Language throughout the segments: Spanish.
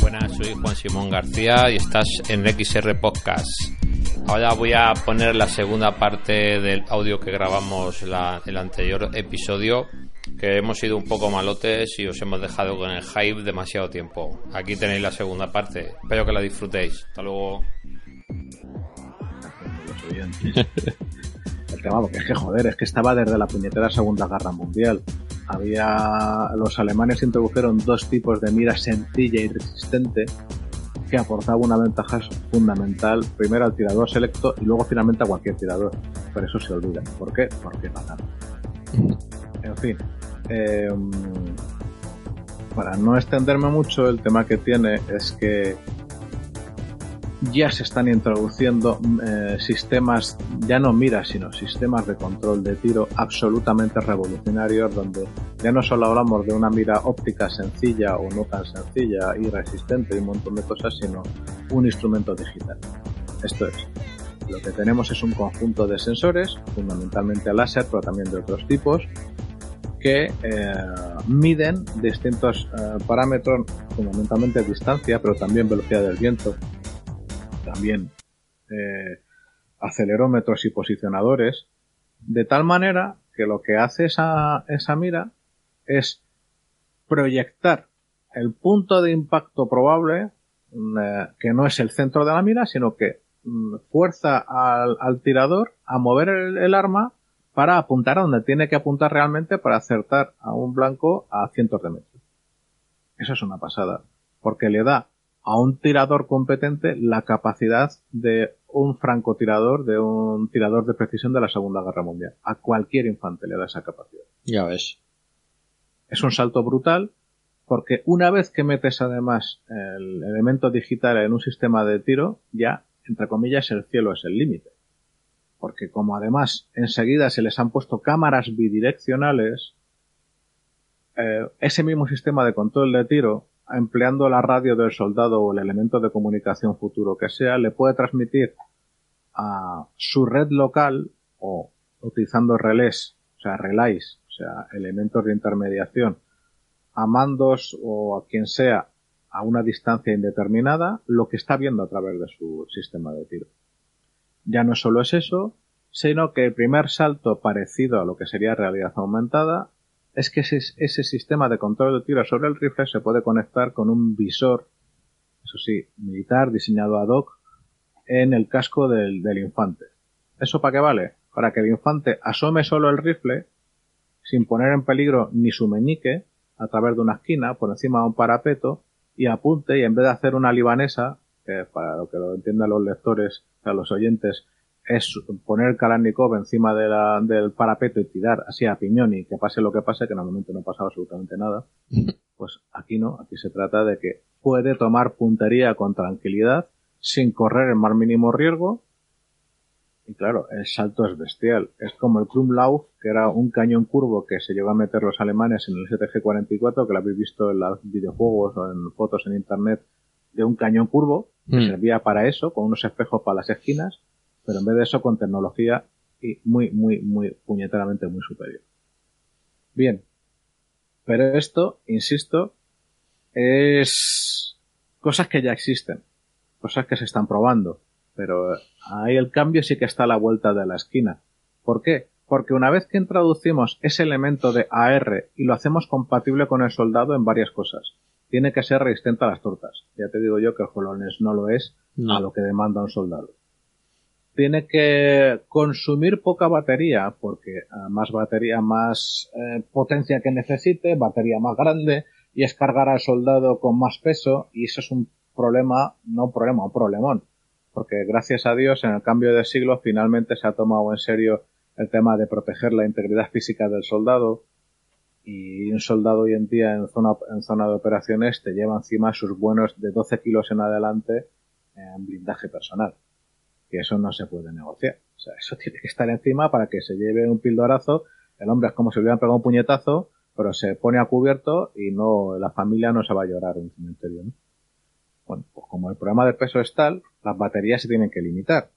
Buenas, soy Juan Simón García y estás en XR Podcast. Ahora voy a poner la segunda parte del audio que grabamos la, el anterior episodio, que hemos ido un poco malotes y os hemos dejado con el hype demasiado tiempo. Aquí tenéis la segunda parte. Espero que la disfrutéis. Hasta luego. El tema, porque es que joder, es que estaba desde la puñetera Segunda Guerra Mundial. Había. Los alemanes introdujeron dos tipos de mira sencilla y resistente que aportaba una ventaja fundamental primero al tirador selecto y luego finalmente a cualquier tirador. Por eso se olvida. ¿Por qué? Porque mataron. En fin. eh, para no extenderme mucho, el tema que tiene es que ya se están introduciendo eh, sistemas, ya no miras, sino sistemas de control de tiro absolutamente revolucionarios, donde ya no solo hablamos de una mira óptica sencilla o no tan sencilla y resistente y un montón de cosas, sino un instrumento digital. Esto es, lo que tenemos es un conjunto de sensores, fundamentalmente láser, pero también de otros tipos, que eh, miden distintos eh, parámetros, fundamentalmente distancia, pero también velocidad del viento, también eh, acelerómetros y posicionadores, de tal manera que lo que hace esa, esa mira es proyectar el punto de impacto probable, mm, eh, que no es el centro de la mira, sino que mm, fuerza al, al tirador a mover el, el arma para apuntar a donde tiene que apuntar realmente para acertar a un blanco a cientos de metros. Eso es una pasada, porque le da a un tirador competente la capacidad de un francotirador, de un tirador de precisión de la Segunda Guerra Mundial. A cualquier infante le da esa capacidad. Ya ves. Es un salto brutal porque una vez que metes además el elemento digital en un sistema de tiro, ya, entre comillas, el cielo es el límite. Porque como además enseguida se les han puesto cámaras bidireccionales, eh, ese mismo sistema de control de tiro empleando la radio del soldado o el elemento de comunicación futuro que sea, le puede transmitir a su red local o utilizando relés, o sea, relays, o sea, elementos de intermediación, a mandos o a quien sea a una distancia indeterminada, lo que está viendo a través de su sistema de tiro. Ya no solo es eso, sino que el primer salto parecido a lo que sería realidad aumentada es que ese, ese, sistema de control de tiro sobre el rifle se puede conectar con un visor, eso sí, militar diseñado ad hoc en el casco del, del infante. ¿Eso para qué vale? Para que el infante asome solo el rifle sin poner en peligro ni su meñique a través de una esquina por encima de un parapeto y apunte y en vez de hacer una libanesa, que para lo que lo entiendan los lectores, o sea, los oyentes, es poner Kalashnikov encima de la, del parapeto y tirar así a piñón y que pase lo que pase, que normalmente no pasa absolutamente nada, pues aquí no, aquí se trata de que puede tomar puntería con tranquilidad, sin correr el más mínimo riesgo, y claro, el salto es bestial. Es como el Krumlauf, que era un cañón curvo que se llegó a meter los alemanes en el STG-44, que lo habéis visto en los videojuegos o en fotos en internet, de un cañón curvo, que Mm. servía para eso, con unos espejos para las esquinas, pero en vez de eso con tecnología y muy, muy, muy puñeteramente muy superior. Bien. Pero esto, insisto, es cosas que ya existen, cosas que se están probando, pero ahí el cambio sí que está a la vuelta de la esquina. ¿Por qué? Porque una vez que introducimos ese elemento de AR y lo hacemos compatible con el soldado en varias cosas, tiene que ser resistente a las tortas. Ya te digo yo que el Hololens no lo es No. a lo que demanda un soldado. Tiene que consumir poca batería, porque más batería, más eh, potencia que necesite, batería más grande, y es cargar al soldado con más peso, y eso es un problema, no un problema, un problemón. Porque gracias a Dios, en el cambio de siglo, finalmente se ha tomado en serio el tema de proteger la integridad física del soldado, y un soldado hoy en día en zona, en zona de operaciones te lleva encima sus buenos de 12 kilos en adelante en blindaje personal que eso no se puede negociar. O sea, eso tiene que estar encima para que se lleve un pildorazo. El hombre es como si le hubieran pegado un puñetazo, pero se pone a cubierto y no, la familia no se va a llorar en un cementerio, ¿no? Bueno, pues como el problema de peso es tal, las baterías se tienen que limitar.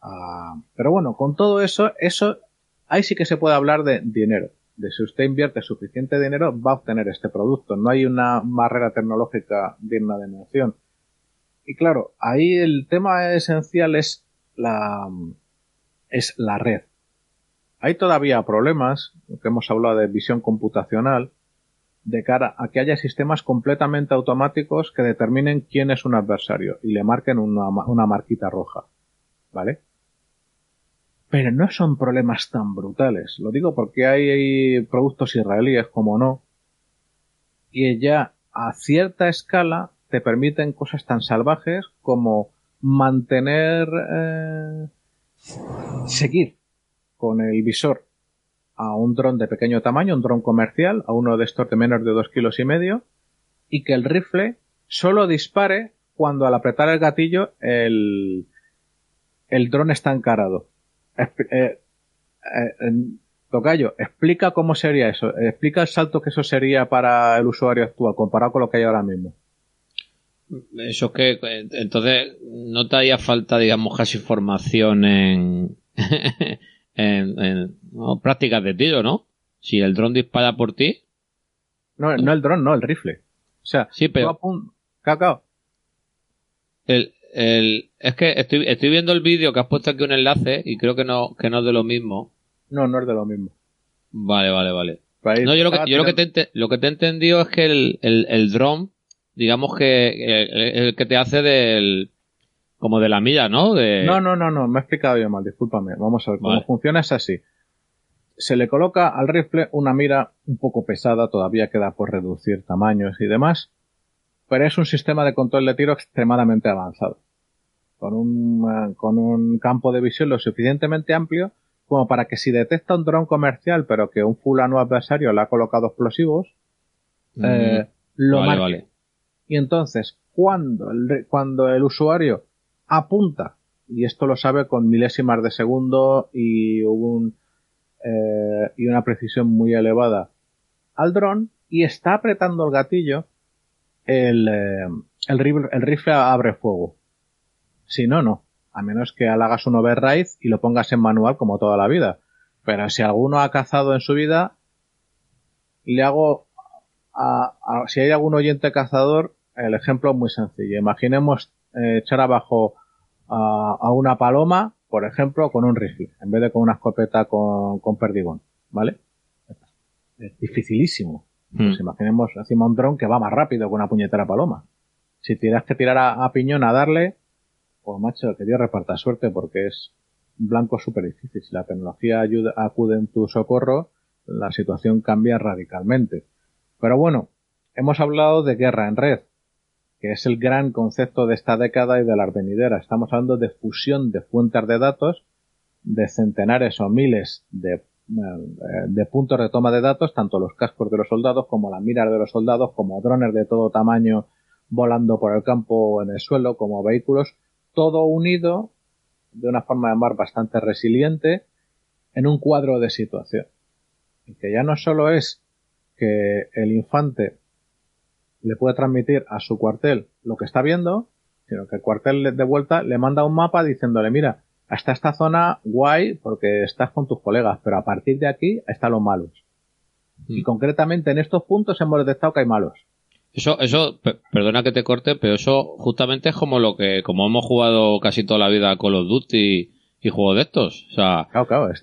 Ah, pero bueno, con todo eso, eso, ahí sí que se puede hablar de dinero. De si usted invierte suficiente dinero, va a obtener este producto. No hay una barrera tecnológica digna de mención. Y claro, ahí el tema esencial es la, es la red. Hay todavía problemas, que hemos hablado de visión computacional, de cara a que haya sistemas completamente automáticos que determinen quién es un adversario y le marquen una, una marquita roja. ¿Vale? Pero no son problemas tan brutales. Lo digo porque hay productos israelíes, como no, y ya a cierta escala te permiten cosas tan salvajes como mantener, eh, seguir con el visor a un dron de pequeño tamaño, un dron comercial, a uno de estos de menos de dos kilos y medio, y que el rifle solo dispare cuando al apretar el gatillo el, el dron está encarado. Eh, eh, tocayo, explica cómo sería eso, explica el salto que eso sería para el usuario actual comparado con lo que hay ahora mismo. Eso que, entonces, no te haría falta, digamos, casi formación en, en, prácticas de tiro, ¿no? Si el dron dispara por ti. No, no el dron, no, el rifle. O sea, sí, pero. Cacao. El, el, es que estoy, estoy viendo el vídeo que has puesto aquí un enlace y creo que no, que no es de lo mismo. No, no es de lo mismo. Vale, vale, vale. No, yo lo que, yo lo que, te, lo que te he entendido es que el, el, el dron digamos que el, que te hace del como de la milla, ¿no? De... No, no, no, no, me he explicado yo mal, discúlpame. Vamos a ver cómo funciona es así. Se le coloca al rifle una mira un poco pesada, todavía queda por reducir tamaños y demás, pero es un sistema de control de tiro extremadamente avanzado. Con un, eh, con un campo de visión lo suficientemente amplio como para que si detecta un dron comercial, pero que un fulano adversario le ha colocado explosivos, eh, lo vale, y entonces, cuando el, cuando el usuario apunta, y esto lo sabe con milésimas de segundo y, un, eh, y una precisión muy elevada al dron, y está apretando el gatillo, el, eh, el, rifle, abre fuego. Si no, no. A menos que hagas un override y lo pongas en manual como toda la vida. Pero si alguno ha cazado en su vida, le hago si hay algún oyente cazador, el ejemplo es muy sencillo. Imaginemos eh, echar abajo a, una paloma, por ejemplo, con un rifle, en vez de con una escopeta con, perdigón, ¿vale? Es dificilísimo. Hmm. Pues imaginemos encima un dron que va más rápido que una puñetera paloma. Si tienes que tirar a, piñón a darle, pues macho, que Dios reparta suerte porque es un blanco súper difícil. Si la tecnología ayuda, acude en tu socorro, la situación cambia radicalmente. Pero bueno, hemos hablado de guerra en red, que es el gran concepto de esta década y de la venidera. Estamos hablando de fusión de fuentes de datos, de centenares o miles de, eh, de puntos de toma de datos, tanto los cascos de los soldados como las miras de los soldados, como drones de todo tamaño volando por el campo o en el suelo, como vehículos, todo unido de una forma de mar bastante resiliente en un cuadro de situación. Y que ya no solo es que el infante le puede transmitir a su cuartel lo que está viendo, sino que el cuartel de vuelta le manda un mapa diciéndole, mira, hasta esta zona guay porque estás con tus colegas, pero a partir de aquí están los malos. Y mm. concretamente en estos puntos hemos detectado que hay malos. Eso, eso, perdona que te corte, pero eso justamente es como lo que, como hemos jugado casi toda la vida Call of Duty y juegos de estos. O sea,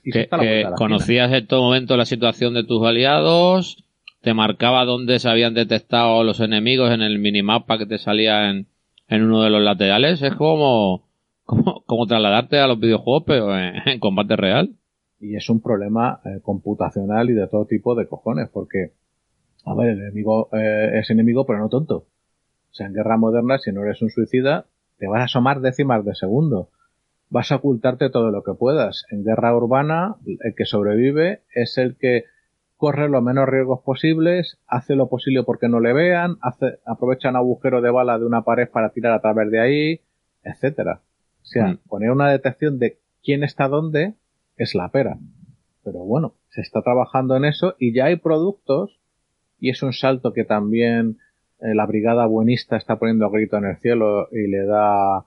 que conocías en todo momento la situación de tus aliados, te marcaba dónde se habían detectado los enemigos en el minimapa que te salía en, en uno de los laterales. Es como, como, trasladarte a los videojuegos, pero en, combate real. Y es un problema eh, computacional y de todo tipo de cojones, porque, a ver, el enemigo eh, es enemigo, pero no tonto. O sea, en guerra moderna, si no eres un suicida, te vas a asomar décimas de segundo. Vas a ocultarte todo lo que puedas. En guerra urbana, el que sobrevive es el que corre los menos riesgos posibles, hace lo posible porque no le vean, hace, aprovecha un agujero de bala de una pared para tirar a través de ahí, etcétera. O sea, mm. poner una detección de quién está dónde es la pera. Pero bueno, se está trabajando en eso y ya hay productos y es un salto que también eh, la brigada buenista está poniendo a grito en el cielo y le da a,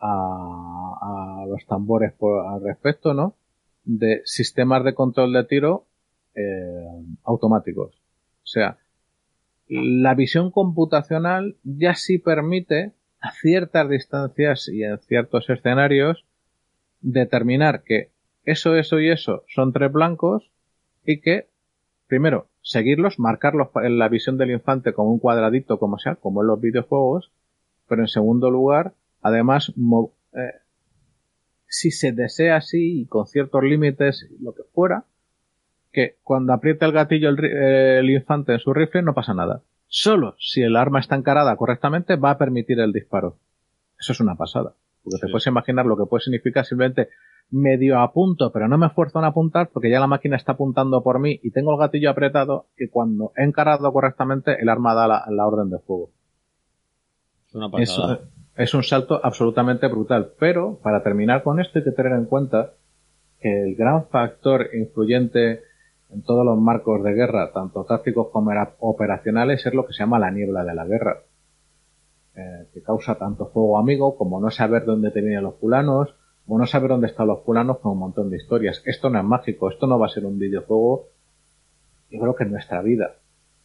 a los tambores por, al respecto, ¿no? De sistemas de control de tiro eh, automáticos. O sea, la visión computacional ya sí permite a ciertas distancias y en ciertos escenarios determinar que eso, eso y eso son tres blancos y que, primero, seguirlos, marcarlos en la visión del infante como un cuadradito, como sea, como en los videojuegos, pero en segundo lugar, además, eh, si se desea así y con ciertos límites, lo que fuera, que cuando aprieta el gatillo el, infante en su rifle no pasa nada. Solo si el arma está encarada correctamente va a permitir el disparo. Eso es una pasada. Porque te puedes imaginar lo que puede significar simplemente medio apunto, pero no me esfuerzo en apuntar porque ya la máquina está apuntando por mí y tengo el gatillo apretado y cuando he encarado correctamente el arma da la, orden de fuego. Es una pasada. es un salto absolutamente brutal. Pero para terminar con esto hay que tener en cuenta que el gran factor influyente en todos los marcos de guerra, tanto tácticos como operacionales, es lo que se llama la niebla de la guerra, eh, que causa tanto fuego amigo como no saber dónde te vienen los fulanos, o no saber dónde están los fulanos con un montón de historias. Esto no es mágico, esto no va a ser un videojuego, yo creo que en nuestra vida,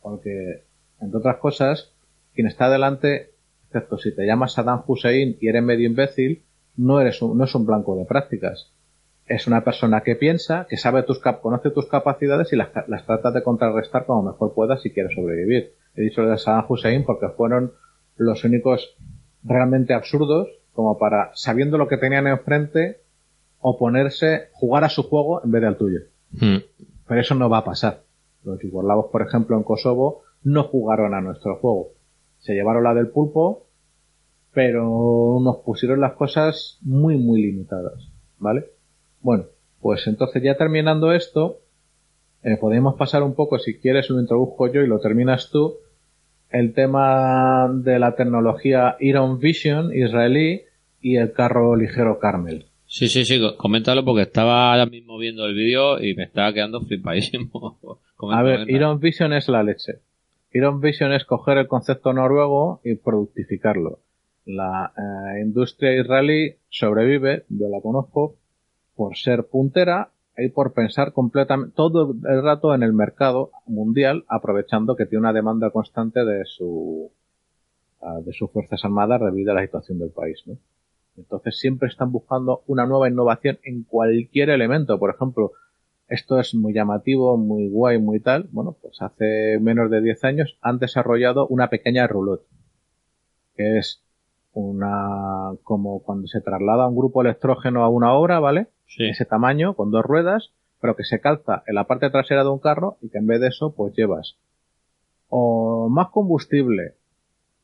porque, entre otras cosas, quien está delante, excepto si te llamas Saddam Hussein y eres medio imbécil, no eres no es un blanco de prácticas es una persona que piensa, que sabe tus cap conoce tus capacidades y las, las trata de contrarrestar como mejor pueda si quiere sobrevivir. He dicho lo de Saddam Hussein porque fueron los únicos realmente absurdos como para, sabiendo lo que tenían enfrente, oponerse, jugar a su juego en vez de al tuyo. Hmm. Pero eso no va a pasar. Los yugoslavos, por ejemplo, en Kosovo, no jugaron a nuestro juego. Se llevaron la del pulpo, pero nos pusieron las cosas muy, muy limitadas. ¿Vale? Bueno, pues entonces ya terminando esto, eh, podemos pasar un poco, si quieres, lo introduzco yo y lo terminas tú, el tema de la tecnología Iron Vision israelí y el carro ligero Carmel. Sí, sí, sí, coméntalo porque estaba ahora mismo viendo el vídeo y me estaba quedando flipadísimo. A ver, Iron Vision es la leche. Iron Vision es coger el concepto noruego y productificarlo. La eh, industria israelí sobrevive, yo la conozco, por ser puntera y por pensar completamente todo el rato en el mercado mundial, aprovechando que tiene una demanda constante de su ah, de sus fuerzas armadas debido a la situación del país, ¿no? Entonces siempre están buscando una nueva innovación en cualquier elemento. Por ejemplo, esto es muy llamativo, muy guay, muy tal. Bueno, pues hace menos de 10 años han desarrollado una pequeña roulotte, que es una, como cuando se traslada un grupo electrógeno a una obra, ¿vale? Ese tamaño, con dos ruedas, pero que se calza en la parte trasera de un carro y que en vez de eso, pues llevas o más combustible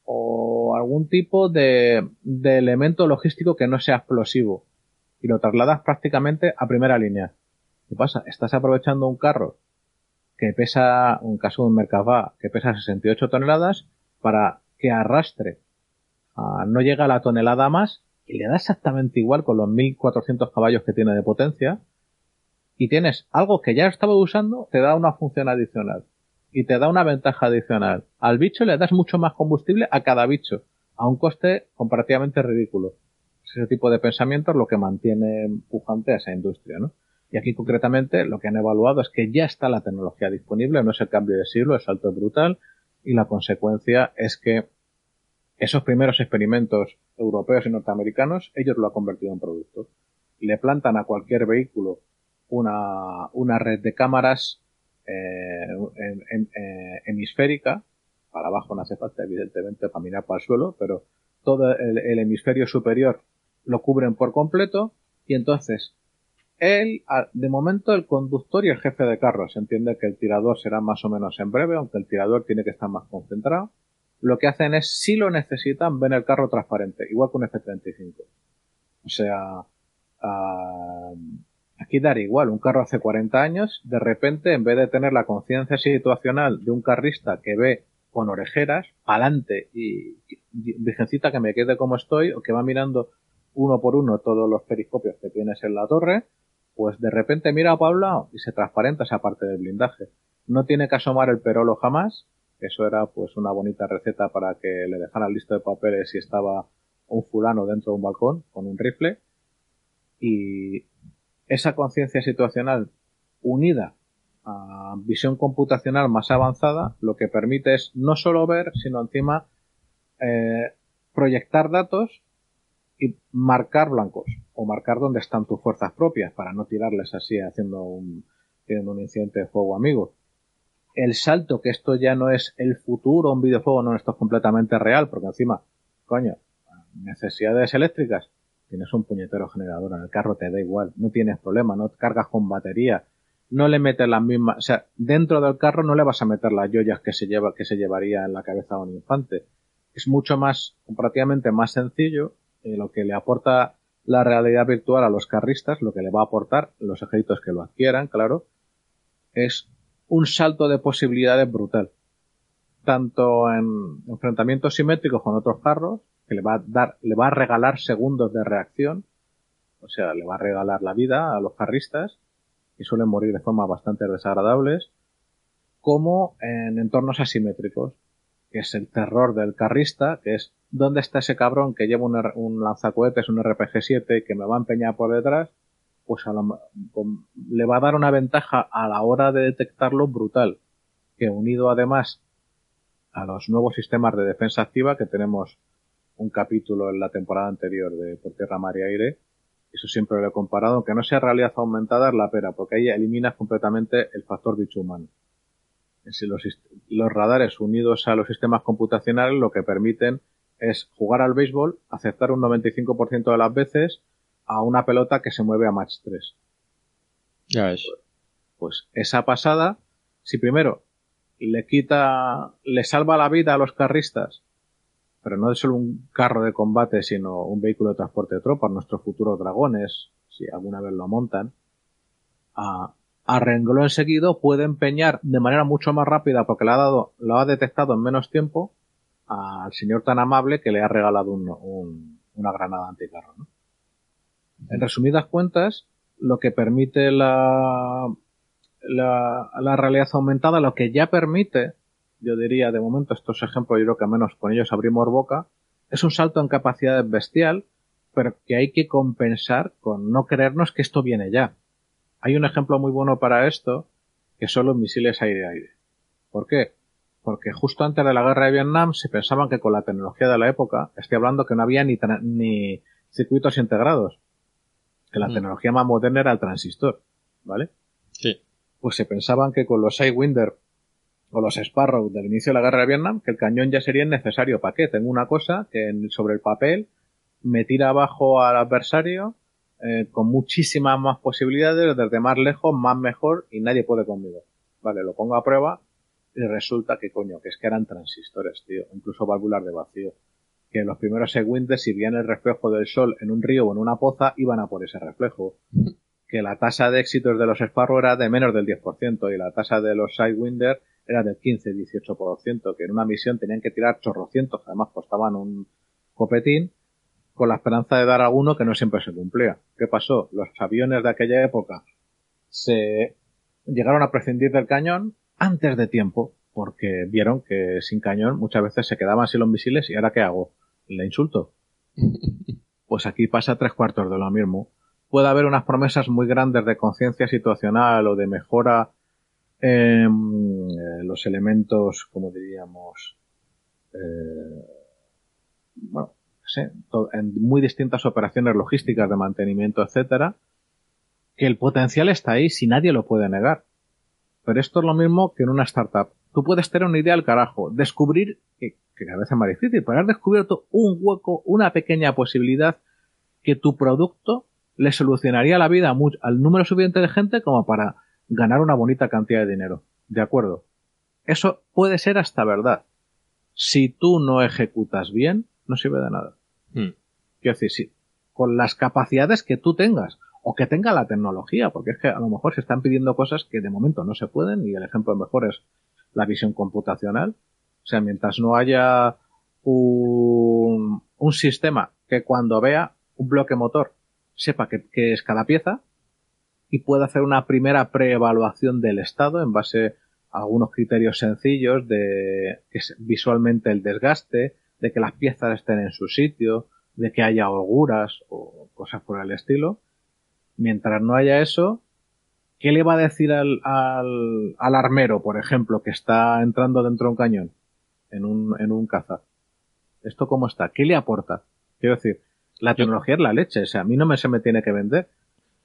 o algún tipo de, de elemento logístico que no sea explosivo y lo trasladas prácticamente a primera línea. ¿Qué pasa? Estás aprovechando un carro que pesa, un caso de un Merkava, que pesa 68 toneladas para que arrastre, no llega a la tonelada más y le da exactamente igual con los 1400 caballos que tiene de potencia y tienes algo que ya estaba usando, te da una función adicional y te da una ventaja adicional. Al bicho le das mucho más combustible a cada bicho, a un coste comparativamente ridículo. Ese tipo de pensamiento es lo que mantiene pujante a esa industria, ¿no? Y aquí concretamente lo que han evaluado es que ya está la tecnología disponible, no es el cambio de siglo, es salto brutal, y la consecuencia es que esos primeros experimentos europeos y norteamericanos, ellos lo han convertido en producto. Le plantan a cualquier vehículo una, una red de cámaras eh, eh, hemisférica, para abajo no hace falta evidentemente para mirar para el suelo, pero todo el, hemisferio superior lo cubren por completo y entonces él, de momento el conductor y el jefe de carro, se entiende que el tirador será más o menos en breve, aunque el tirador tiene que estar más concentrado. Lo que hacen es, si lo necesitan, ven el carro transparente, igual que un F-35. O sea, uh, aquí daría igual, un carro hace 40 años, de repente, en vez de tener la conciencia situacional de un carrista que ve con orejeras, pa'lante y, y virgencita que me quede como estoy, o que va mirando uno por uno todos los periscopios que tienes en la torre, pues de repente mira a Pablo y se transparenta esa parte del blindaje. No tiene que asomar el perolo jamás, eso era pues una bonita receta para que le dejaran listo de papeles si estaba un fulano dentro de un balcón con un rifle. Y esa conciencia situacional unida a visión computacional más avanzada, lo que permite es no solo ver, sino encima eh, proyectar datos y marcar blancos o marcar dónde están tus fuerzas propias para no tirarles así haciendo un, teniendo un incidente de fuego amigo. El salto, que esto ya no es el futuro, un videojuego, no, esto es completamente real, porque encima, coño, necesidades eléctricas, tienes un puñetero generador en el carro, te da igual, no tienes problema, no cargas con batería, no le metes las mismas, o sea, dentro del carro no le vas a meter las joyas que se lleva, que se llevaría en la cabeza de un infante. Es mucho más, comparativamente más sencillo, eh, lo que le aporta la realidad virtual a los carristas, lo que le va a aportar los ejércitos que lo adquieran, claro, es un salto de posibilidades brutal. Tanto en enfrentamientos simétricos con otros carros, que le va a dar, le va a regalar segundos de reacción, o sea, le va a regalar la vida a los carristas, y suelen morir de forma bastante desagradables, como en entornos asimétricos, que es el terror del carrista, que es ¿dónde está ese cabrón que lleva un, un lanzacohetes, un RPG-7 que me va a empeñar por detrás? Pues le va a dar una ventaja a la hora de detectarlo brutal, que unido además a los nuevos sistemas de defensa activa que tenemos un capítulo en la temporada anterior de Por Tierra, Mar y Aire, eso siempre lo he comparado, aunque no sea realidad aumentada, es la pera, porque ahí eliminas completamente el factor bicho humano. Los, los radares unidos a los sistemas computacionales lo que permiten es jugar al béisbol, aceptar un 95% de las veces a una pelota que se mueve a match 3. Ya es. Pues esa pasada, si primero le quita, le salva la vida a los carristas, pero no es solo un carro de combate, sino un vehículo de transporte de tropas, nuestros futuros dragones, si alguna vez lo montan, a, a renglón seguido puede empeñar de manera mucho más rápida porque le ha dado, lo ha detectado en menos tiempo, al señor tan amable que le ha regalado un, una granada anticarro. ¿no? En resumidas cuentas, lo que permite la, la, la, realidad aumentada, lo que ya permite, yo diría de momento estos ejemplos, yo creo que al menos con ellos abrimos boca, es un salto en capacidad bestial, pero que hay que compensar con no creernos que esto viene ya. Hay un ejemplo muy bueno para esto, que son los misiles aire-aire. ¿Por qué? porque justo antes de la guerra de Vietnam se pensaban que con la tecnología de la época, estoy hablando que no había ni, ni circuitos integrados, que la mm. tecnología más moderna era el transistor, ¿vale? Sí. Pues se pensaban que con los Sidewinder o los Sparrow del inicio de la guerra de Vietnam, que el cañón ya sería necesario. ¿Para qué? Tengo una cosa que sobre el papel me tira abajo al adversario eh, con muchísimas más posibilidades, desde más lejos, más mejor y nadie puede conmigo. Vale, lo pongo a prueba y resulta que coño, que es que eran transistores, tío, incluso válvulas de vacío. Que los primeros Segwinders, si bien el reflejo del sol en un río o en una poza, iban a por ese reflejo. Que la tasa de éxitos de los Sparrow era de menos del 10% y la tasa de los Sidewinder era del 15-18%, que en una misión tenían que tirar chorrocientos, además costaban un copetín, con la esperanza de dar alguno que no siempre se cumplía. ¿Qué pasó? Los aviones de aquella época se llegaron a prescindir del cañón antes de tiempo, porque vieron que sin cañón muchas veces se quedaban sin los misiles y ahora ¿qué hago? ¿Le insulto? Pues aquí pasa tres cuartos de lo mismo. Puede haber unas promesas muy grandes de conciencia situacional o de mejora en eh, los elementos, como diríamos, eh, bueno, en muy distintas operaciones logísticas de mantenimiento, etcétera, que el potencial está ahí si nadie lo puede negar. Pero esto es lo mismo que en una startup. Tú puedes tener una idea al carajo, descubrir, que, que a veces es más difícil, pero has descubierto un hueco, una pequeña posibilidad que tu producto le solucionaría la vida al número suficiente de gente como para ganar una bonita cantidad de dinero. De acuerdo. Eso puede ser hasta verdad. Si tú no ejecutas bien, no sirve de nada. Hmm. Quiero decir, si, con las capacidades que tú tengas o que tenga la tecnología, porque es que a lo mejor se están pidiendo cosas que de momento no se pueden y el ejemplo mejor es la visión computacional. O sea, mientras no haya un, sistema que cuando vea un bloque motor sepa qué, es cada pieza y pueda hacer una primera preevaluación del estado en base a algunos criterios sencillos de que visualmente el desgaste, de que las piezas estén en su sitio, de que haya holguras o cosas por el estilo. Mientras no haya eso, ¿qué le va a decir al, al, al armero, por ejemplo, que está entrando dentro de un cañón en un, en un caza? ¿Esto cómo está? ¿Qué le aporta? Quiero decir, la tecnología es la leche, o sea, a mí no me se me tiene que vender,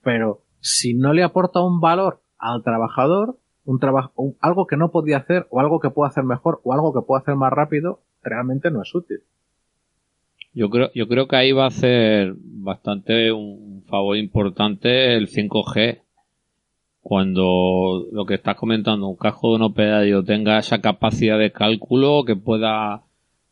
pero si no le aporta un valor al trabajador, un trabajo, algo que no podía hacer, o algo que pueda hacer mejor, o algo que pueda hacer más rápido, realmente no es útil. Yo creo, yo creo que ahí va a hacer bastante un favor importante el 5G. Cuando lo que estás comentando, un casco de un operario tenga esa capacidad de cálculo, que pueda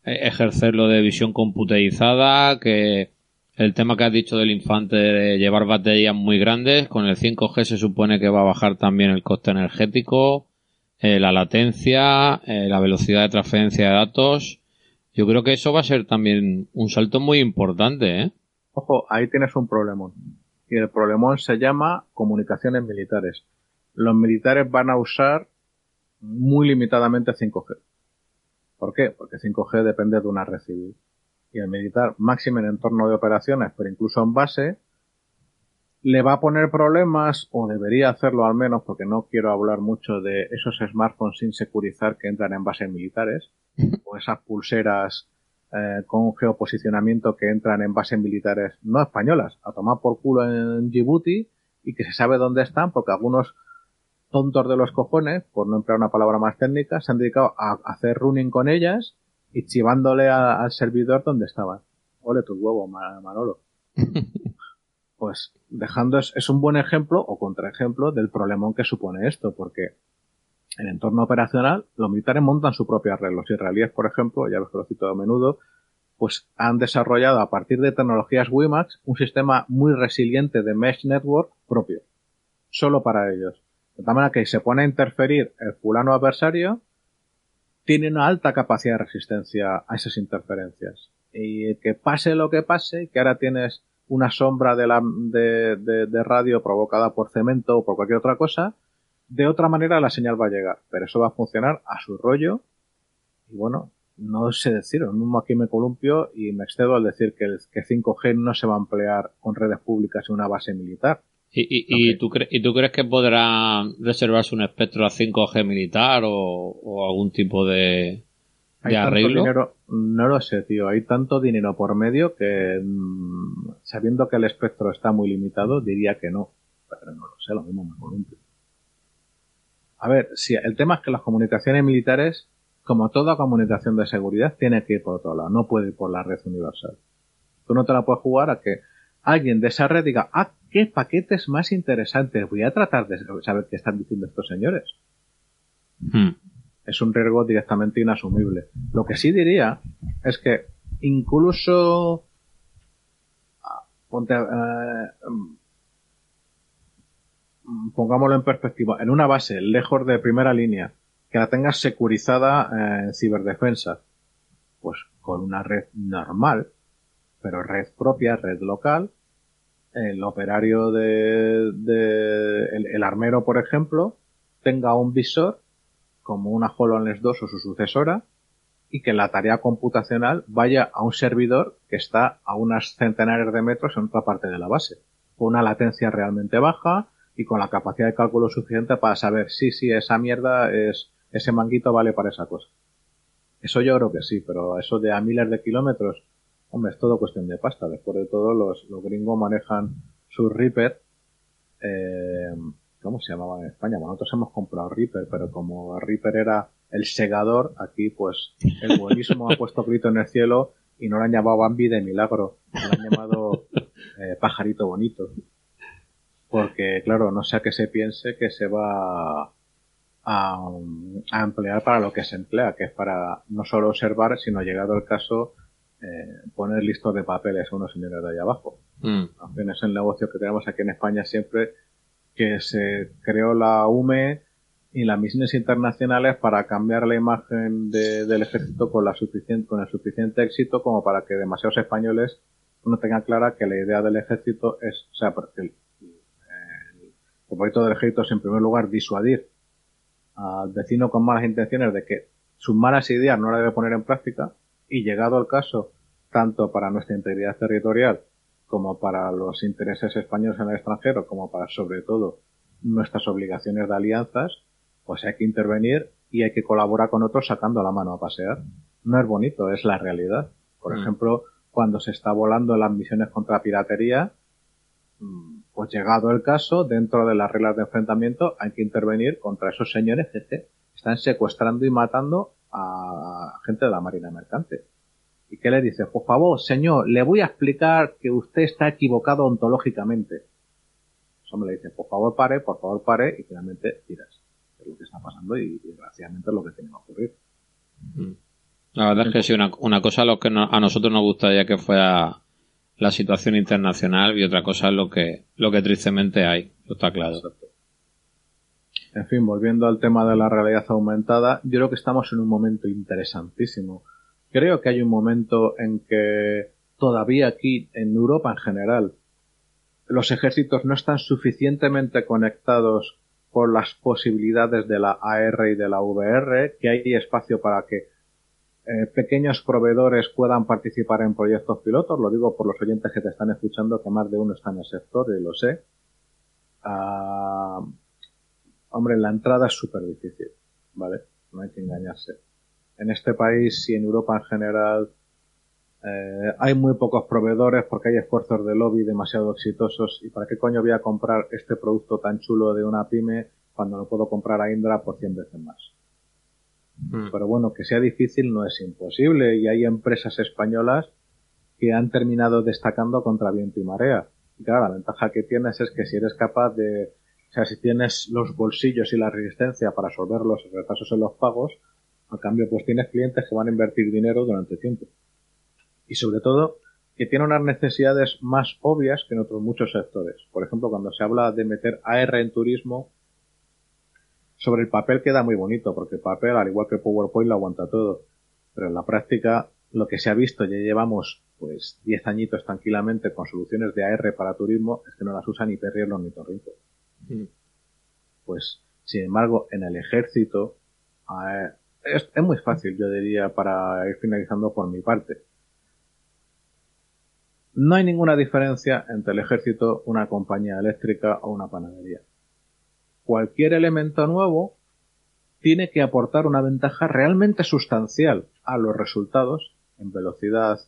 eh, ejercerlo de visión computerizada, que el tema que has dicho del infante de llevar baterías muy grandes, con el 5G se supone que va a bajar también el coste energético, eh, la latencia, eh, la velocidad de transferencia de datos. Yo creo que eso va a ser también un salto muy importante, ¿eh? Ojo, ahí tienes un problemón. Y el problemón se llama comunicaciones militares. Los militares van a usar muy limitadamente 5G. ¿Por qué? Porque 5G depende de una red civil y el militar máximo en entorno de operaciones, pero incluso en base, le va a poner problemas, o debería hacerlo al menos, porque no quiero hablar mucho de esos smartphones sin securizar que entran en bases militares, o esas pulseras eh, con geoposicionamiento que entran en bases militares no españolas, a tomar por culo en Djibouti y que se sabe dónde están porque algunos tontos de los cojones, por no emplear una palabra más técnica, se han dedicado a hacer running con ellas y chivándole al servidor donde estaba. Ole tu huevo, Manolo. pues dejando es, es, un buen ejemplo o contraejemplo del problemón que supone esto, porque en entorno operacional los militares montan su propia red. Los israelíes, por ejemplo, ya los lo cito a menudo, pues han desarrollado a partir de tecnologías WiMAX un sistema muy resiliente de mesh network propio, solo para ellos. De tal manera que se pone a interferir el fulano adversario tiene una alta capacidad de resistencia a esas interferencias. Y que pase lo que pase, que ahora tienes una sombra de, la, de, de, radio provocada por cemento o por cualquier otra cosa, de otra manera la señal va a llegar, pero eso va a funcionar a su rollo. Y bueno, no sé decir, mismo aquí me columpio y me excedo al decir que, el, que 5G no se va a emplear con redes públicas en una base militar. ¿Y, y, tú ¿Y tú crees que podrá reservarse un espectro a 5G militar o, algún tipo de, de arreglo? no lo sé, tío. Hay tanto dinero por medio que, mm, sabiendo que el espectro está muy limitado, diría que no. Pero no lo sé, lo mismo me columpio. A ver, si el tema es que las comunicaciones militares, como toda comunicación de seguridad, tiene que ir por otro lado. No puede ir por la red universal. Tú no te la puedes jugar a que alguien de esa red diga, ah, qué paquetes más interesantes, voy a tratar de saber qué están diciendo estos señores. Hmm. Es un riesgo directamente inasumible. Lo que sí diría es que incluso ah, ponte, eh, pongámoslo en perspectiva, en una base lejos de primera línea, que la tengas securizada eh, en ciberdefensa, pues con una red normal, pero red propia, red local, el operario de, el, armero, por ejemplo, tenga un visor como una HoloLens 2 o su sucesora y que la tarea computacional vaya a un servidor que está a unas centenares de metros en otra parte de la base, con una latencia realmente baja y con la capacidad de cálculo suficiente para saber si, sí, esa mierda es, ese manguito vale para esa cosa. Eso yo creo que sí, pero eso de a miles de kilómetros Hombre, es todo cuestión de pasta. Después de todo, los, los gringos manejan su Reaper. Eh, ¿Cómo se llamaba en España? Bueno, nosotros hemos comprado Reaper, pero como Reaper era el segador, aquí pues el buenísimo ha puesto grito en el cielo y no lo han llamado Bambi de milagro. Lo han llamado eh, pajarito bonito. Porque, claro, no sea que se piense que se va a, a, emplear para lo que se emplea, que es para no solo observar, sino llegado el caso, eh, poner listos de papeles a unos señores de allá abajo. Mm. Es el negocio que tenemos aquí en España siempre que se creó la UME y las misiones internacionales para cambiar la imagen del ejército con, la suficiente, con el suficiente éxito como para que demasiados españoles no tengan clara que la idea del ejército es, o sea, porque propósito del ejército es en primer lugar disuadir al vecino con malas intenciones de que sus malas ideas no las debe poner en práctica y llegado el caso, tanto para nuestra integridad territorial como para los intereses españoles en el extranjero, como para sobre todo nuestras obligaciones de alianzas, pues hay que intervenir y hay que colaborar con otros sacando la mano a pasear. No es bonito, es la realidad. Por mm. ejemplo, cuando se está volando las misiones contra piratería, mm, pues llegado el caso, dentro de las reglas de enfrentamiento, hay que intervenir contra esos señores que están secuestrando y matando a gente de la Marina Mercante. ¿Y qué le dice? Por favor, señor, le voy a explicar que usted está equivocado ontológicamente. Eso me le dice, por favor pare, por favor pare, y finalmente tiras. Es lo que está pasando y, desgraciadamente es lo que tiene que ocurrir. Mm. La verdad es que sí, una, cosa lo que a nosotros nos gustaría que fuera la situación internacional y otra cosa es lo que, lo que tristemente hay, está claro. En fin, volviendo al tema de la realidad aumentada, yo creo que estamos en un momento interesantísimo. Creo que hay un momento en que todavía aquí, en Europa en general, los ejércitos no están suficientemente conectados con las posibilidades de la AR y de la VR, que hay espacio para que eh, pequeños proveedores puedan participar en proyectos pilotos. Lo digo por los oyentes que te están escuchando, que más de uno está en el sector y lo sé. Ah, hombre, la entrada es súper difícil, ¿vale? No hay que engañarse. En este país y en Europa en general eh, hay muy pocos proveedores porque hay esfuerzos de lobby demasiado exitosos y para qué coño voy a comprar este producto tan chulo de una pyme cuando lo puedo comprar a Indra por 100 veces más. Mm. Pero bueno, que sea difícil no es imposible y hay empresas españolas que han terminado destacando contra viento y marea. Y claro, la ventaja que tienes es que si eres capaz de, o sea, si tienes los bolsillos y la resistencia para absorber los retrasos en los pagos, a cambio pues tienes clientes que van a invertir dinero durante tiempo. Y sobre todo, que tienen unas necesidades más obvias que en otros muchos sectores. Por ejemplo, cuando se habla de meter AR en turismo, sobre el papel queda muy bonito, porque el papel, al igual que PowerPoint, lo aguanta todo. Pero en la práctica, lo que se ha visto, ya llevamos pues 10 añitos tranquilamente con soluciones de AR para turismo, es que no las usan ni Perrier ni Torrinco. Mm. Pues, sin embargo, en el ejército, es, es muy fácil, yo diría, para ir finalizando por mi parte. No hay ninguna diferencia entre el ejército, una compañía eléctrica o una panadería cualquier elemento nuevo tiene que aportar una ventaja realmente sustancial a los resultados en velocidad,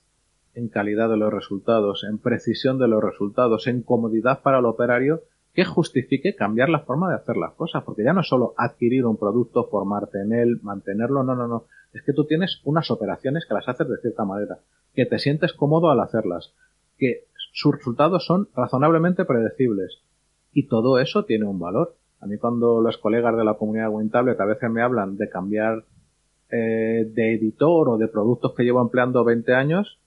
en calidad de los resultados, en precisión de los resultados, en comodidad para el operario, que justifique cambiar la forma de hacer las cosas, porque ya no es solo adquirir un producto, formarte en él, mantenerlo, no, no, no, es que tú tienes unas operaciones que las haces de cierta manera, que te sientes cómodo al hacerlas, que sus resultados son razonablemente predecibles, y todo eso tiene un valor. A mí cuando los colegas de la comunidad WinTablet a veces me hablan de cambiar eh, de editor o de productos que llevo empleando 20 años,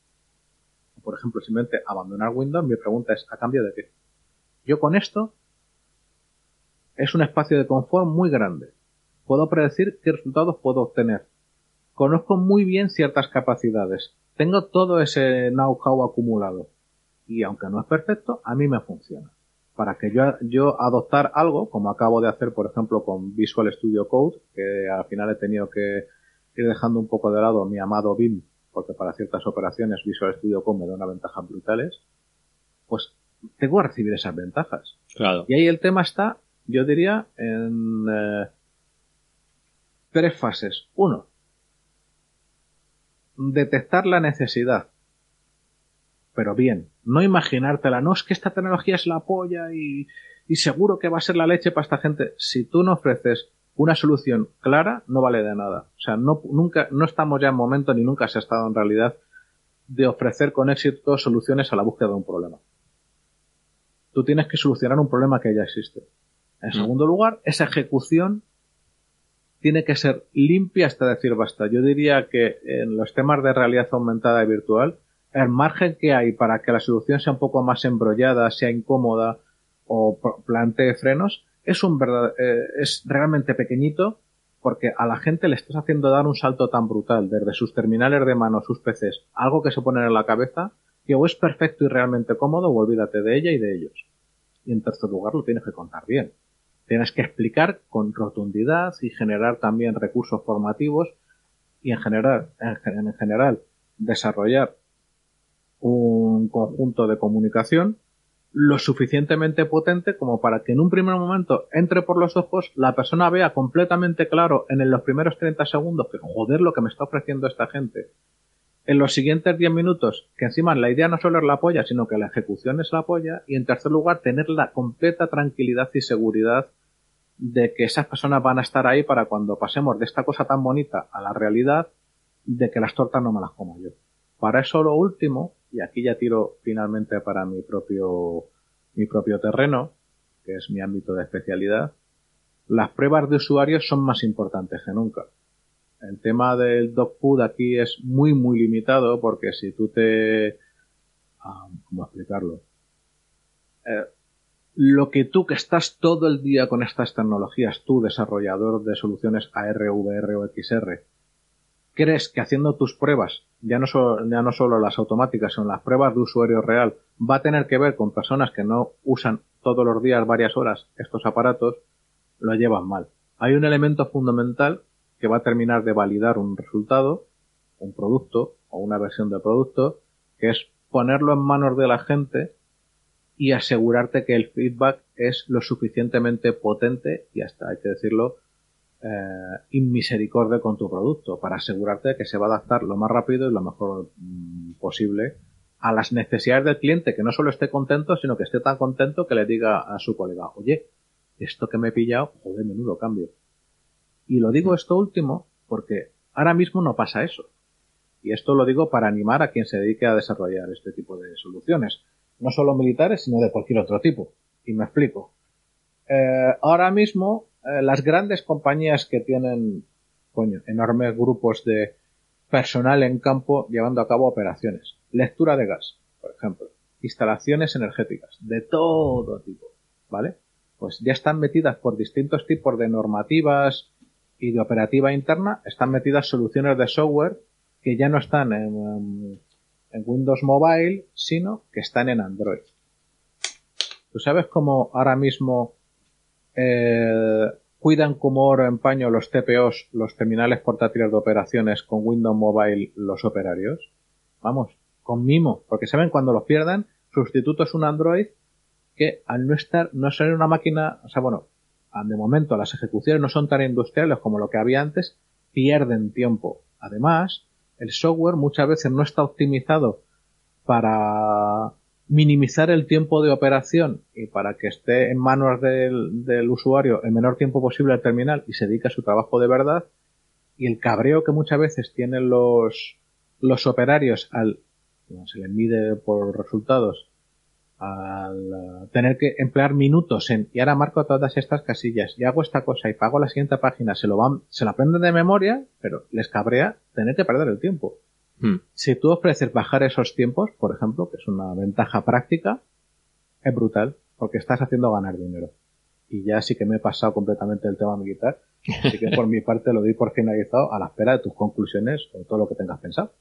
por ejemplo, simplemente abandonar Windows, mi pregunta es, ¿a cambio de qué? Yo con esto es un espacio de confort muy grande. Puedo predecir qué resultados puedo obtener. Conozco muy bien ciertas capacidades. Tengo todo ese know-how acumulado. Y aunque no es perfecto, a mí me funciona para que yo, yo adoptar algo, como acabo de hacer, por ejemplo, con Visual Studio Code, que al final he tenido que ir dejando un poco de lado mi amado BIM, porque para ciertas operaciones Visual Studio Code me da una ventajas brutales, pues tengo que recibir esas ventajas. Claro. Y ahí el tema está, yo diría, en eh, tres fases. Uno, detectar la necesidad pero bien, no imaginártela, no es que esta tecnología es la polla y, y seguro que va a ser la leche para esta gente. Si tú no ofreces una solución clara, no vale de nada. O sea, no, nunca, no estamos ya en momento ni nunca se ha estado en realidad de ofrecer con éxito soluciones a la búsqueda de un problema. Tú tienes que solucionar un problema que ya existe. En mm. segundo lugar, esa ejecución tiene que ser limpia hasta decir basta. Yo diría que en los temas de realidad aumentada y virtual, el margen que hay para que la solución sea un poco más embrollada, sea incómoda o plantee frenos, es un verdad, eh, es realmente pequeñito porque a la gente le estás haciendo dar un salto tan brutal desde sus terminales de mano, sus PCs, algo que se pone en la cabeza, que o es perfecto y realmente cómodo o olvídate de ella y de ellos. Y en tercer lugar lo tienes que contar bien. Tienes que explicar con rotundidad y generar también recursos formativos y en general, en general desarrollar un conjunto de comunicación lo suficientemente potente como para que en un primer momento entre por los ojos, la persona vea completamente claro en los primeros 30 segundos que joder lo que me está ofreciendo esta gente. En los siguientes 10 minutos, que encima la idea no solo es la polla, sino que la ejecución es la polla. Y en tercer lugar, tener la completa tranquilidad y seguridad de que esas personas van a estar ahí para cuando pasemos de esta cosa tan bonita a la realidad, de que las tortas no me las como yo. Para eso lo último, y aquí ya tiro finalmente para mi propio, mi propio terreno, que es mi ámbito de especialidad, las pruebas de usuarios son más importantes que nunca. El tema del dog food aquí es muy, muy limitado porque si tú te... Ah, ¿Cómo explicarlo? Eh, lo que tú que estás todo el día con estas tecnologías, tú desarrollador de soluciones AR, VR o XR, crees que haciendo tus pruebas, ya no, ya no solo las automáticas, sino las pruebas de usuario real, va a tener que ver con personas que no usan todos los días varias horas estos aparatos, lo llevan mal. Hay un elemento fundamental que va a terminar de validar un resultado, un producto o una versión de producto, que es ponerlo en manos de la gente y asegurarte que el feedback es lo suficientemente potente y hasta hay que decirlo eh, inmisericordia con tu producto para asegurarte que se va a adaptar lo más rápido y lo mejor mm, posible a las necesidades del cliente, que no solo esté contento, sino que esté tan contento que le diga a su colega, oye, esto que me he pillado, joder, menudo cambio. Y lo digo esto último porque ahora mismo no pasa eso. Y esto lo digo para animar a quien se dedique a desarrollar este tipo de soluciones. No solo militares, sino de cualquier otro tipo. Y me explico. Eh, ahora mismo eh, las grandes compañías que tienen, coño, enormes grupos de personal en campo llevando a cabo operaciones. Lectura de gas, por ejemplo. Instalaciones energéticas, de todo tipo, ¿vale? Pues ya están metidas por distintos tipos de normativas y de operativa interna, están metidas soluciones de software que ya no están en, en Windows Mobile, sino que están en Android. ¿Tú sabes cómo ahora mismo eh, cuidan como oro en paño los TPOs, los terminales portátiles de operaciones con Windows Mobile, los operarios. Vamos, con mimo, porque saben cuando los pierdan, sustituto es un Android que al no estar, no ser una máquina, o sea, bueno, de momento las ejecuciones no son tan industriales como lo que había antes, pierden tiempo. Además, el software muchas veces no está optimizado para minimizar el tiempo de operación y para que esté en manos del, usuario el menor tiempo posible al terminal y se dedique a su trabajo de verdad y el cabreo que muchas veces tienen los, los operarios al, se les mide por resultados, al tener que emplear minutos en, y ahora marco todas estas casillas y hago esta cosa y pago la siguiente página, se lo van, se lo aprenden de memoria, pero les cabrea tener que perder el tiempo. Hmm. Si tú ofreces bajar esos tiempos, por ejemplo, que es una ventaja práctica, es brutal, porque estás haciendo ganar dinero. Y ya sí que me he pasado completamente el tema militar, así que por mi parte lo doy por finalizado a la espera de tus conclusiones o todo lo que tengas pensado.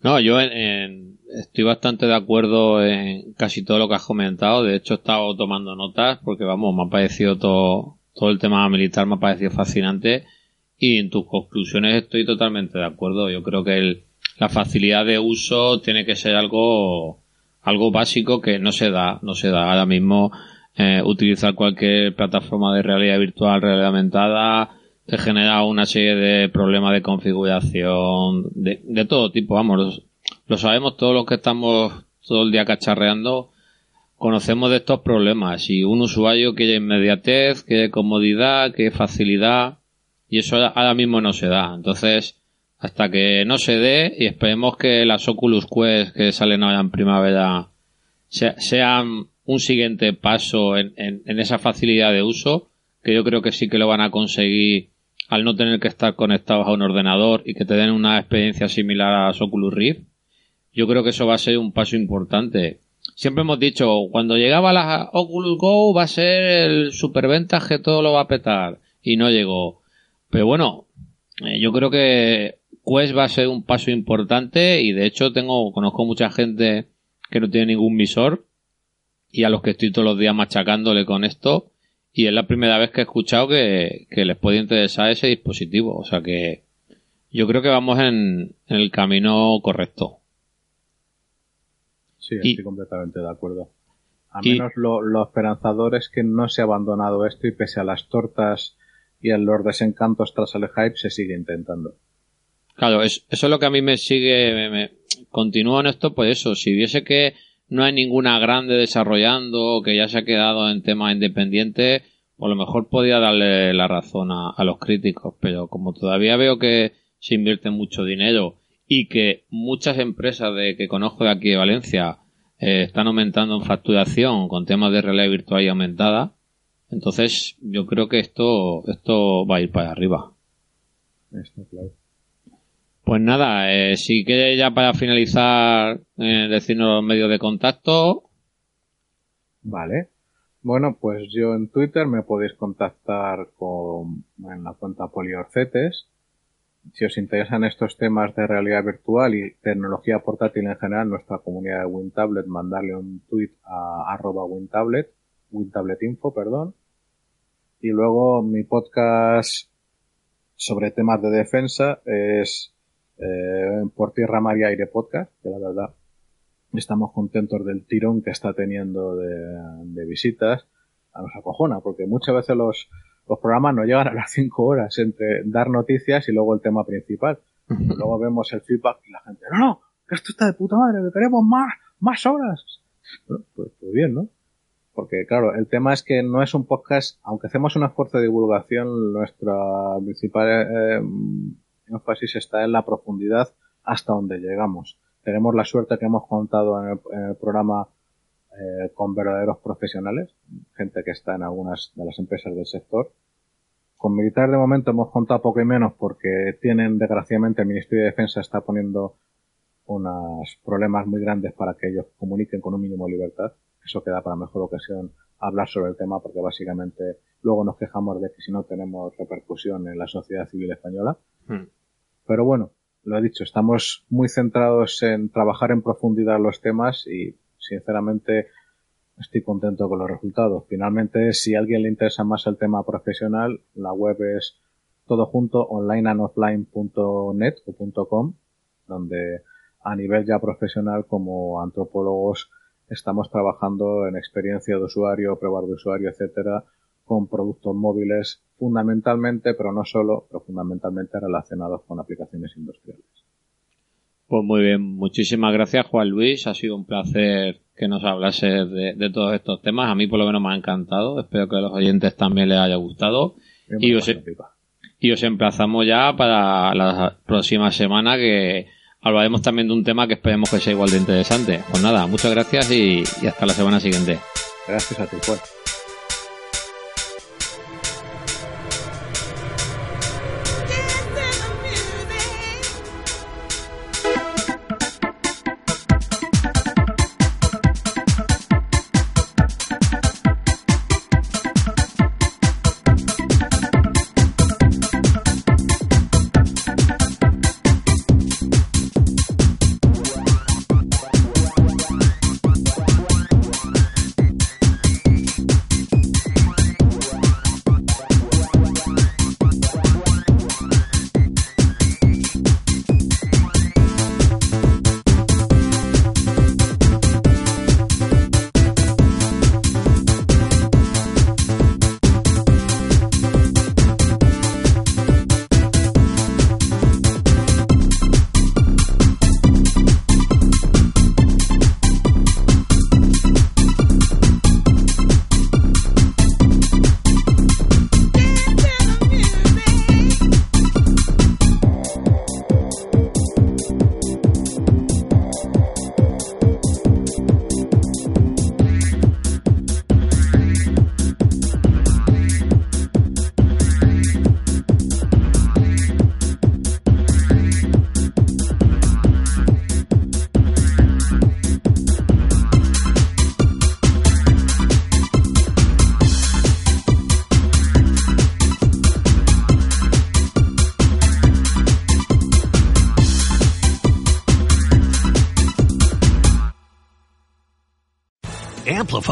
No, yo estoy bastante de acuerdo en casi todo lo que has comentado. De hecho, he estado tomando notas porque, vamos, me ha parecido todo, todo el tema militar me ha parecido fascinante y en tus conclusiones estoy totalmente de acuerdo. Yo creo que el, la facilidad de uso tiene que ser algo, algo básico que no se da, no se da ahora mismo. Eh, utilizar cualquier plataforma de realidad virtual, realidad aumentada, te genera una serie de problemas de configuración, de, todo tipo, vamos, lo, sabemos todos los que estamos todo el día cacharreando, conocemos de estos problemas y un usuario quiere inmediatez, quiere comodidad, quiere facilidad, y eso ahora mismo no se da. Entonces, hasta que no se dé, y esperemos que las Oculus Quest que salen ahora en primavera sean un siguiente paso en, en, esa facilidad de uso, que yo creo que sí que lo van a conseguir al no tener que estar conectados a un ordenador y que te den una experiencia similar a Oculus Rift. Yo creo que eso va a ser un paso importante. Siempre hemos dicho, cuando llegaba la Oculus Go va a ser el superventas que todo lo va a petar. Y no llegó. Pero bueno, eh, yo creo que Quest va a ser un paso importante y de hecho tengo, conozco mucha gente que no tiene ningún visor y a los que estoy todos los días machacándole con esto y es la primera vez que he escuchado que, les puede interesar ese dispositivo. O sea que yo creo que vamos en, el camino correcto. Sí, estoy completamente de acuerdo. A menos lo, lo, esperanzador es que no se ha abandonado esto y pese a las tortas y a los desencantos tras el hype se sigue intentando. Claro, eso es lo que a mí me sigue, me, continúo en esto, pues eso, si viese que no hay ninguna grande desarrollando, que ya se ha quedado en temas independientes, a lo mejor podía darle la razón a, los críticos, pero como todavía veo que se invierte mucho dinero y que muchas empresas de que conozco de aquí de Valencia eh, están aumentando en facturación con temas de realidad virtual y aumentada, entonces yo creo que esto, esto va a ir para arriba. claro. Pues nada, eh, si quieres ya para finalizar eh, decirnos los medios de contacto. Vale. Bueno, pues yo en Twitter me podéis contactar con, en la cuenta Poliorcetes. Si os interesan estos temas de realidad virtual y tecnología portátil en general, nuestra comunidad de WinTablet, mandarle un tweet a arroba WinTablet, WinTabletInfo, perdón. Y luego mi podcast sobre temas de defensa es eh, por Tierra, Mar y Aire Podcast, que la verdad estamos contentos del tirón que está teniendo de, visitas. A nos acojona, porque muchas veces los, los programas no llegan a las 5 horas entre dar noticias y luego el tema principal. luego vemos el feedback y la gente, no, no, que esto está de puta madre, que queremos más, más horas. pues, pues bien, ¿no? Porque claro, el tema es que no es un podcast, aunque hacemos un esfuerzo de divulgación, nuestra principal eh, énfasis está en la profundidad hasta donde llegamos. Tenemos la suerte que hemos contado en el, programa eh, con verdaderos profesionales, gente que está en algunas de las empresas del sector. Con militares de momento hemos contado poco y menos porque tienen, desgraciadamente, el Ministerio de Defensa está poniendo unos problemas muy grandes para que ellos comuniquen con un mínimo de libertad. Eso queda para mejor ocasión hablar sobre el tema porque básicamente luego nos quejamos de que si no tenemos repercusión en la sociedad civil española. Hmm. Pero bueno, lo he dicho, estamos muy centrados en trabajar en profundidad los temas y sinceramente estoy contento con los resultados. Finalmente, si a alguien le interesa más el tema profesional, la web es todo junto onlineandoffline.net o .com, donde a nivel ya profesional como antropólogos estamos trabajando en experiencia de usuario, pruebas de usuario, etcétera, con productos móviles fundamentalmente, pero no solo, pero fundamentalmente relacionados con aplicaciones industriales. Pues muy bien, muchísimas gracias Juan Luis, ha sido un placer que nos hablase de, todos estos temas, a mí por lo menos me ha encantado, espero que a los oyentes también les haya gustado. Y os, y os emplazamos ya para la próxima semana que hablaremos también de un tema que esperemos que sea igual de interesante. Pues nada, muchas gracias y, hasta la semana siguiente. Gracias a ti, Juan.